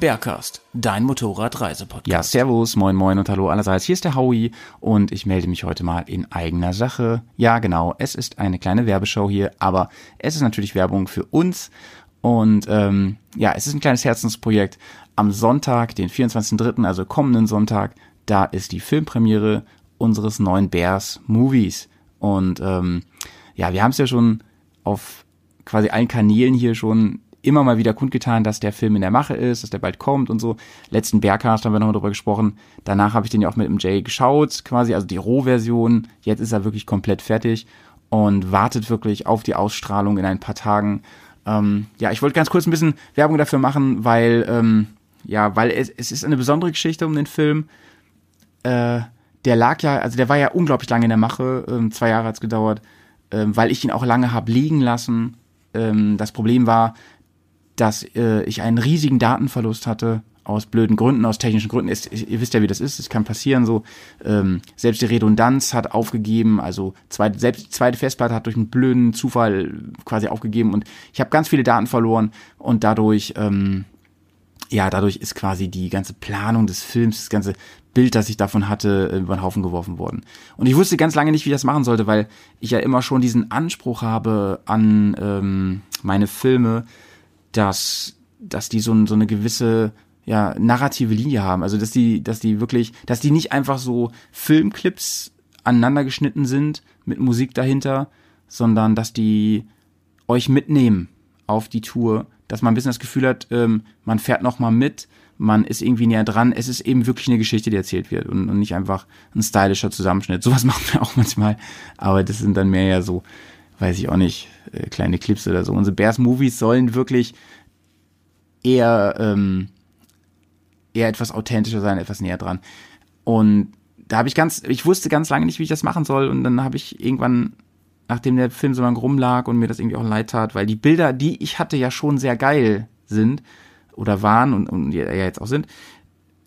Bergcast, dein Motorradreisepodcast. Ja, servus, moin moin und hallo allerseits. Hier ist der Howie und ich melde mich heute mal in eigener Sache. Ja, genau, es ist eine kleine Werbeshow hier, aber es ist natürlich Werbung für uns und ähm, ja, es ist ein kleines Herzensprojekt. Am Sonntag, den 24.03., also kommenden Sonntag, da ist die Filmpremiere unseres neuen Bears Movies und ähm, ja, wir haben es ja schon auf quasi allen Kanälen hier schon immer mal wieder kundgetan, dass der Film in der Mache ist, dass der bald kommt und so. Letzten Bergcast haben wir nochmal drüber gesprochen. Danach habe ich den ja auch mit dem Jay geschaut, quasi, also die Rohversion. Jetzt ist er wirklich komplett fertig und wartet wirklich auf die Ausstrahlung in ein paar Tagen. Ähm, ja, ich wollte ganz kurz ein bisschen Werbung dafür machen, weil, ähm, ja, weil es, es ist eine besondere Geschichte um den Film. Äh, der lag ja, also der war ja unglaublich lange in der Mache, ähm, zwei Jahre hat's gedauert, ähm, weil ich ihn auch lange hab liegen lassen. Ähm, das Problem war, dass äh, ich einen riesigen Datenverlust hatte aus blöden Gründen, aus technischen Gründen. Es, ihr wisst ja, wie das ist, es kann passieren so. Ähm, selbst die Redundanz hat aufgegeben, also zweite, selbst die zweite Festplatte hat durch einen blöden Zufall quasi aufgegeben und ich habe ganz viele Daten verloren und dadurch, ähm, ja, dadurch ist quasi die ganze Planung des Films, das ganze Bild, das ich davon hatte, über den Haufen geworfen worden. Und ich wusste ganz lange nicht, wie ich das machen sollte, weil ich ja immer schon diesen Anspruch habe an ähm, meine Filme, dass, dass die so, so eine gewisse ja, narrative Linie haben. Also dass die, dass die wirklich, dass die nicht einfach so Filmclips aneinander geschnitten sind mit Musik dahinter, sondern dass die euch mitnehmen auf die Tour, dass man ein bisschen das Gefühl hat, ähm, man fährt noch mal mit, man ist irgendwie näher dran. Es ist eben wirklich eine Geschichte, die erzählt wird und, und nicht einfach ein stylischer Zusammenschnitt. Sowas machen wir auch manchmal, aber das sind dann mehr ja so, weiß ich auch nicht, äh, kleine Clips oder so. Unsere Bears Movies sollen wirklich eher ähm, eher etwas authentischer sein, etwas näher dran. Und da habe ich ganz, ich wusste ganz lange nicht, wie ich das machen soll. Und dann habe ich irgendwann, nachdem der Film so lange rumlag und mir das irgendwie auch leid tat, weil die Bilder, die ich hatte, ja schon sehr geil sind oder waren und, und ja jetzt auch sind,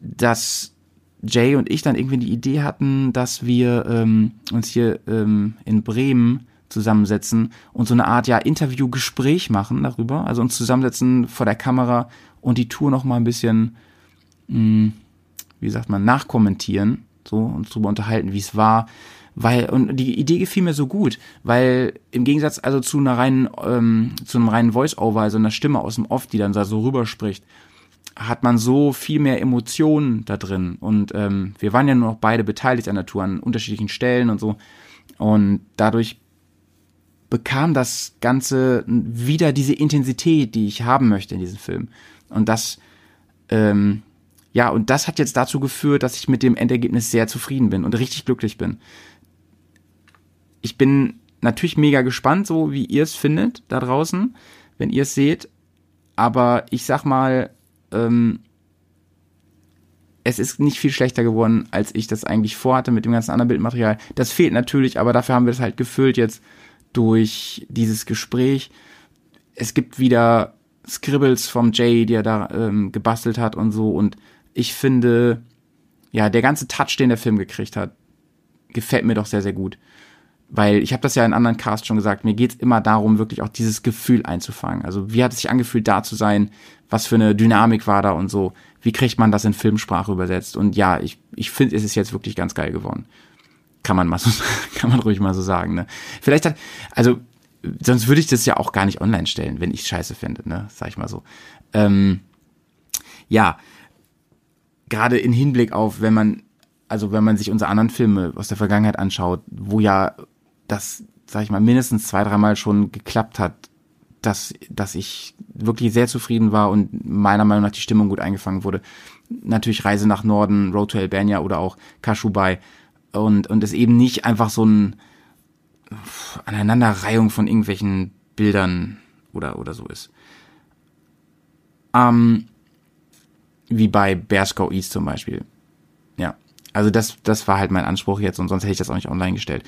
dass Jay und ich dann irgendwie die Idee hatten, dass wir ähm, uns hier ähm, in Bremen zusammensetzen und so eine Art ja Interviewgespräch machen darüber, also uns zusammensetzen vor der Kamera und die Tour noch mal ein bisschen mh, wie sagt man nachkommentieren, so uns drüber unterhalten, wie es war, weil und die Idee gefiel mir so gut, weil im Gegensatz also zu einer reinen ähm, zu einem reinen Voice-Over, also einer Stimme aus dem Off, die dann da so rüberspricht, hat man so viel mehr Emotionen da drin. Und ähm, wir waren ja nur noch beide beteiligt an der Tour an unterschiedlichen Stellen und so. Und dadurch bekam das Ganze wieder diese Intensität, die ich haben möchte in diesem Film. Und das, ähm, ja, und das hat jetzt dazu geführt, dass ich mit dem Endergebnis sehr zufrieden bin und richtig glücklich bin. Ich bin natürlich mega gespannt, so wie ihr es findet da draußen, wenn ihr es seht. Aber ich sag mal, ähm, es ist nicht viel schlechter geworden, als ich das eigentlich vorhatte mit dem ganzen anderen Bildmaterial. Das fehlt natürlich, aber dafür haben wir es halt gefüllt jetzt durch dieses Gespräch. Es gibt wieder Scribbles vom Jay, die er da ähm, gebastelt hat und so. Und ich finde, ja, der ganze Touch, den der Film gekriegt hat, gefällt mir doch sehr, sehr gut. Weil ich habe das ja in anderen Casts schon gesagt, mir geht's immer darum, wirklich auch dieses Gefühl einzufangen. Also wie hat es sich angefühlt, da zu sein? Was für eine Dynamik war da und so? Wie kriegt man das in Filmsprache übersetzt? Und ja, ich, ich finde, es ist jetzt wirklich ganz geil geworden. Kann man mal so, kann man ruhig mal so sagen, ne? Vielleicht hat, also, sonst würde ich das ja auch gar nicht online stellen, wenn ich scheiße finde, ne? Sag ich mal so. Ähm, ja, gerade in Hinblick auf, wenn man, also wenn man sich unsere anderen Filme aus der Vergangenheit anschaut, wo ja das, sag ich mal, mindestens zwei, dreimal schon geklappt hat, dass, dass ich wirklich sehr zufrieden war und meiner Meinung nach die Stimmung gut eingefangen wurde. Natürlich Reise nach Norden, Road to Albania oder auch Kashubai und, und es eben nicht einfach so ein Aneinanderreihung von irgendwelchen Bildern oder, oder so ist. Ähm, wie bei Bears Go East zum Beispiel. Ja. Also das, das war halt mein Anspruch jetzt und sonst hätte ich das auch nicht online gestellt.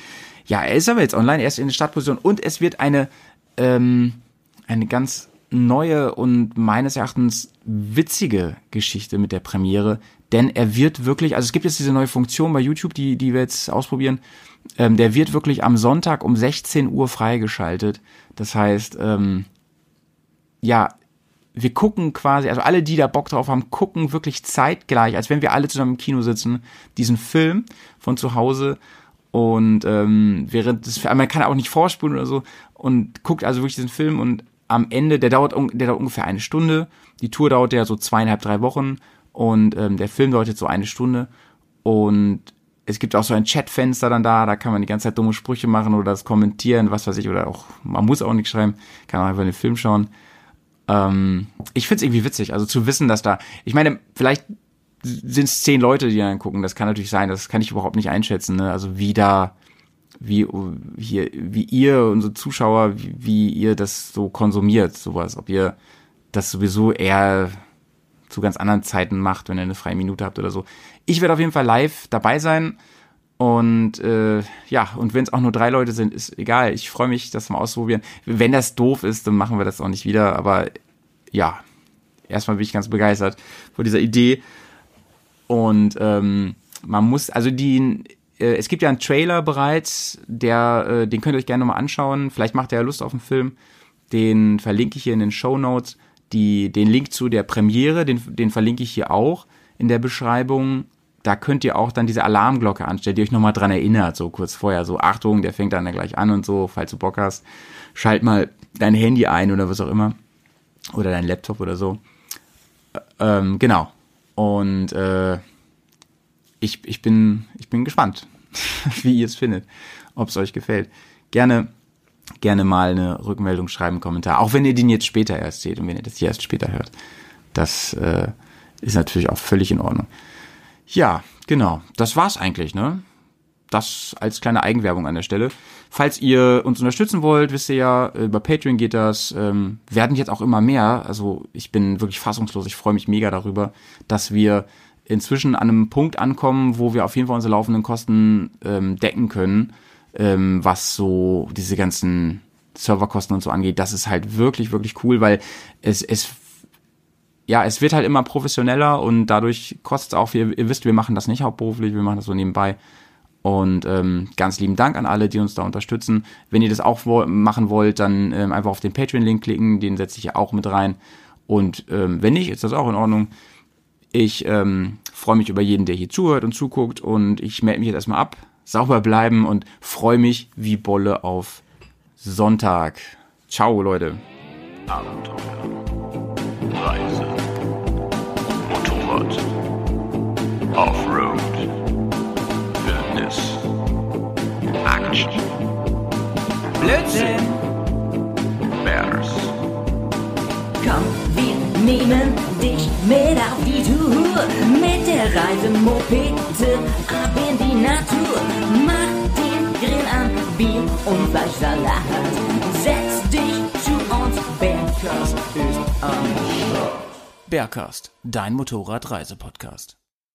Ja, er ist aber jetzt online, er ist in der Startposition und es wird eine, ähm, eine ganz neue und meines Erachtens witzige Geschichte mit der Premiere, denn er wird wirklich, also es gibt jetzt diese neue Funktion bei YouTube, die, die wir jetzt ausprobieren, ähm, der wird wirklich am Sonntag um 16 Uhr freigeschaltet. Das heißt, ähm, ja, wir gucken quasi, also alle, die da Bock drauf haben, gucken wirklich zeitgleich, als wenn wir alle zusammen im Kino sitzen, diesen Film von zu Hause und ähm, während das, man kann auch nicht vorspulen oder so und guckt also wirklich diesen Film und am Ende, der dauert, der dauert ungefähr eine Stunde, die Tour dauert ja so zweieinhalb, drei Wochen. Und ähm, der Film dauert jetzt so eine Stunde. Und es gibt auch so ein Chatfenster dann da, da kann man die ganze Zeit dumme Sprüche machen oder das kommentieren, was weiß ich, oder auch, man muss auch nichts schreiben, kann auch einfach den Film schauen. Ähm, ich find's irgendwie witzig, also zu wissen, dass da, ich meine, vielleicht sind es zehn Leute, die dann gucken, das kann natürlich sein, das kann ich überhaupt nicht einschätzen, ne? also wie da, wie, hier, wie ihr, unsere Zuschauer, wie, wie ihr das so konsumiert, sowas, ob ihr das sowieso eher zu ganz anderen Zeiten macht, wenn ihr eine freie Minute habt oder so. Ich werde auf jeden Fall live dabei sein. Und äh, ja, und wenn es auch nur drei Leute sind, ist egal. Ich freue mich, das mal auszuprobieren. Wenn das doof ist, dann machen wir das auch nicht wieder. Aber ja, erstmal bin ich ganz begeistert von dieser Idee. Und ähm, man muss, also die, äh, es gibt ja einen Trailer bereits, der, äh, den könnt ihr euch gerne nochmal anschauen. Vielleicht macht ihr ja Lust auf den Film. Den verlinke ich hier in den Show Notes. Den Link zu der Premiere, den, den verlinke ich hier auch in der Beschreibung. Da könnt ihr auch dann diese Alarmglocke anstellen, die euch nochmal dran erinnert, so kurz vorher, so Achtung, der fängt dann gleich an und so, falls du Bock hast, schalt mal dein Handy ein oder was auch immer. Oder dein Laptop oder so. Ähm, genau. Und äh, ich, ich, bin, ich bin gespannt, wie ihr es findet, ob es euch gefällt. Gerne gerne mal eine Rückmeldung schreiben, Kommentar. Auch wenn ihr den jetzt später erst seht und wenn ihr das hier erst später hört. Das äh, ist natürlich auch völlig in Ordnung. Ja, genau. Das war's eigentlich, ne? Das als kleine Eigenwerbung an der Stelle. Falls ihr uns unterstützen wollt, wisst ihr ja, über Patreon geht das, ähm, werden jetzt auch immer mehr. Also ich bin wirklich fassungslos, ich freue mich mega darüber, dass wir inzwischen an einem Punkt ankommen, wo wir auf jeden Fall unsere laufenden Kosten ähm, decken können ähm, was so diese ganzen Serverkosten und so angeht. Das ist halt wirklich, wirklich cool, weil es, es ja, es wird halt immer professioneller und dadurch kostet es auch, ihr, ihr wisst, wir machen das nicht hauptberuflich, wir machen das so nebenbei. Und ähm, ganz lieben Dank an alle, die uns da unterstützen. Wenn ihr das auch wo machen wollt, dann ähm, einfach auf den Patreon-Link klicken, den setze ich ja auch mit rein. Und ähm, wenn nicht, ist das auch in Ordnung. Ich ähm, freue mich über jeden, der hier zuhört und zuguckt und ich melde mich jetzt erstmal ab sauber bleiben und freue mich wie Bolle auf Sonntag. Ciao, Leute. Abenteuer, Reise, Motorrad, Offroad, Tour. Mit der Reisemopete ab in die Natur. Mach den Grill an, Bier und Fleischsalat. Setz dich zu uns, Bergkast ist am Start. Bergcast, dein Motorradreisepodcast.